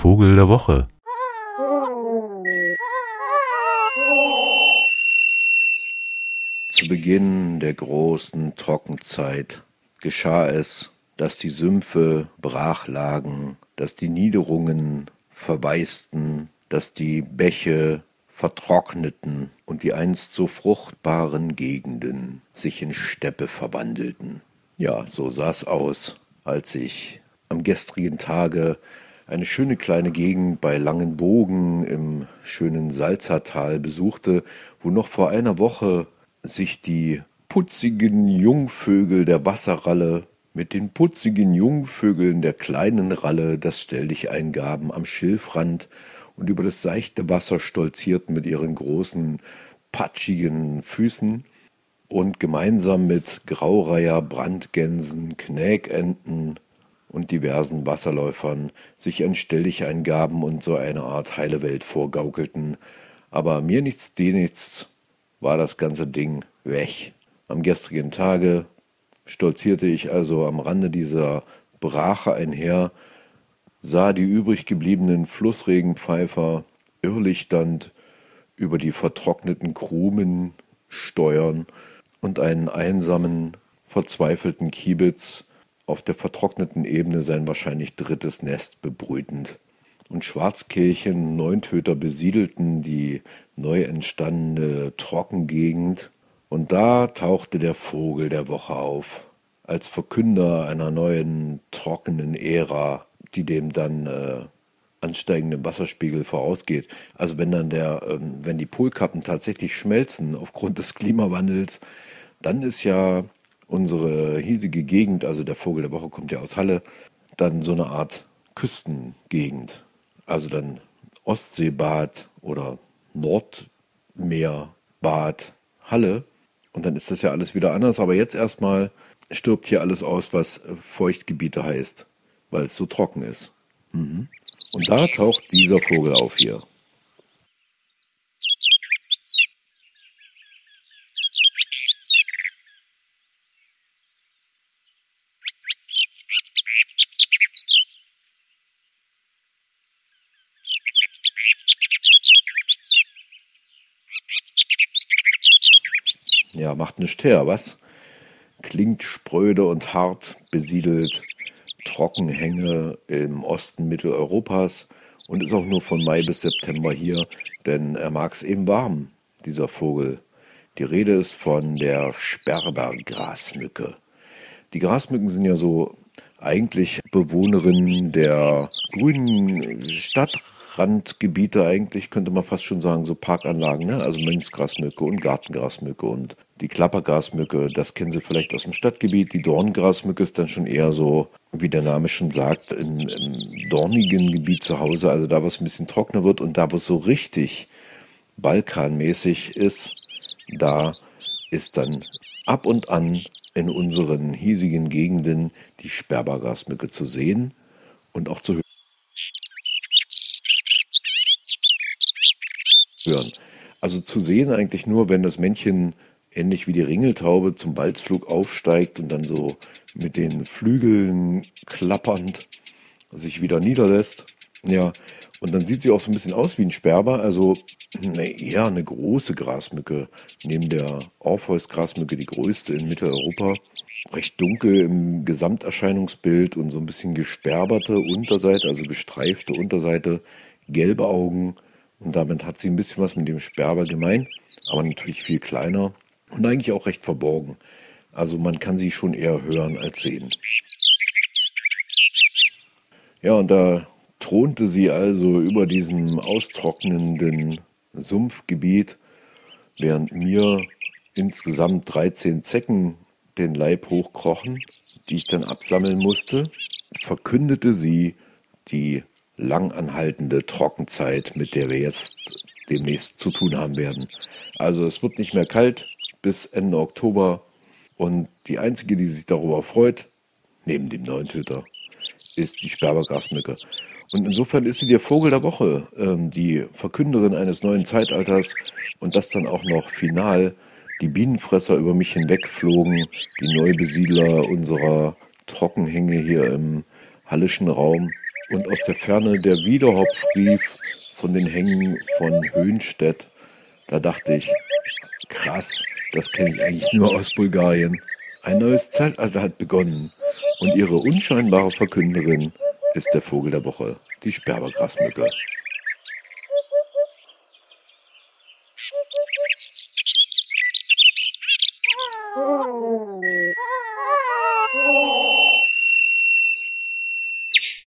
Vogel der Woche. Zu Beginn der großen Trockenzeit geschah es, dass die Sümpfe brach lagen, dass die Niederungen verwaisten, dass die Bäche vertrockneten und die einst so fruchtbaren Gegenden sich in Steppe verwandelten. Ja, so sah's aus, als ich am gestrigen Tage eine schöne kleine Gegend bei Langenbogen im schönen Salzertal besuchte, wo noch vor einer Woche sich die putzigen Jungvögel der Wasserralle mit den putzigen Jungvögeln der kleinen Ralle das Stelldicheingaben am Schilfrand und über das seichte Wasser stolzierten mit ihren großen, patschigen Füßen und gemeinsam mit Graureiher, Brandgänsen, Knäkenten und diversen Wasserläufern sich ein Stelldicheingaben und so eine Art heile Welt vorgaukelten. Aber mir nichts, dir nichts, war das ganze Ding weg. Am gestrigen Tage stolzierte ich also am Rande dieser Brache einher, sah die übrig gebliebenen Flussregenpfeifer irrlichternd über die vertrockneten Krumen steuern und einen einsamen, verzweifelten Kiebitz auf der vertrockneten Ebene sein wahrscheinlich drittes Nest bebrütend. Und Schwarzkirchen, Neuntöter besiedelten die neu entstandene Trockengegend und da tauchte der Vogel der Woche auf, als Verkünder einer neuen trockenen Ära, die dem dann äh, ansteigenden Wasserspiegel vorausgeht. Also wenn dann der, äh, wenn die Polkappen tatsächlich schmelzen aufgrund des Klimawandels, dann ist ja unsere hiesige Gegend, also der Vogel der Woche kommt ja aus Halle, dann so eine Art Küstengegend. Also dann Ostseebad oder Nordmeerbad Halle. Und dann ist das ja alles wieder anders. Aber jetzt erstmal stirbt hier alles aus, was Feuchtgebiete heißt, weil es so trocken ist. Mhm. Und da taucht dieser Vogel auf hier. Ja, macht nichts her, was? Klingt spröde und hart, besiedelt, Trockenhänge im Osten Mitteleuropas und ist auch nur von Mai bis September hier, denn er mag es eben warm, dieser Vogel. Die Rede ist von der Sperbergrasmücke. Die Grasmücken sind ja so eigentlich Bewohnerinnen der grünen Stadt Randgebiete eigentlich, könnte man fast schon sagen, so Parkanlagen, ne? also Mönchsgrasmücke und Gartengrasmücke und die Klappergrasmücke, das kennen Sie vielleicht aus dem Stadtgebiet. Die Dorngrasmücke ist dann schon eher so, wie der Name schon sagt, im, im dornigen Gebiet zu Hause, also da, wo es ein bisschen trockener wird und da, wo es so richtig balkanmäßig ist, da ist dann ab und an in unseren hiesigen Gegenden die Sperbergrasmücke zu sehen und auch zu hören. Hören. Also zu sehen eigentlich nur, wenn das Männchen ähnlich wie die Ringeltaube zum Balzflug aufsteigt und dann so mit den Flügeln klappernd sich wieder niederlässt. Ja, und dann sieht sie auch so ein bisschen aus wie ein Sperber, also eher eine große Grasmücke, neben der Orpheus-Grasmücke die größte in Mitteleuropa. Recht dunkel im Gesamterscheinungsbild und so ein bisschen gesperberte Unterseite, also gestreifte Unterseite, gelbe Augen, und damit hat sie ein bisschen was mit dem Sperber gemein, aber natürlich viel kleiner und eigentlich auch recht verborgen. Also man kann sie schon eher hören als sehen. Ja, und da thronte sie also über diesem austrocknenden Sumpfgebiet, während mir insgesamt 13 Zecken den Leib hochkrochen, die ich dann absammeln musste, verkündete sie die langanhaltende Trockenzeit, mit der wir jetzt demnächst zu tun haben werden. Also es wird nicht mehr kalt bis Ende Oktober und die einzige, die sich darüber freut, neben dem neuen Töter, ist die Sperbergrasmücke. Und insofern ist sie der Vogel der Woche, ähm, die Verkünderin eines neuen Zeitalters und das dann auch noch final. Die Bienenfresser über mich hinwegflogen, die Neubesiedler unserer Trockenhänge hier im hallischen Raum und aus der Ferne der Wiederhopf rief von den Hängen von Höhenstedt. Da dachte ich, krass, das kenne ich eigentlich nur aus Bulgarien. Ein neues Zeitalter hat begonnen und ihre unscheinbare Verkünderin ist der Vogel der Woche, die Sperbergrasmücke.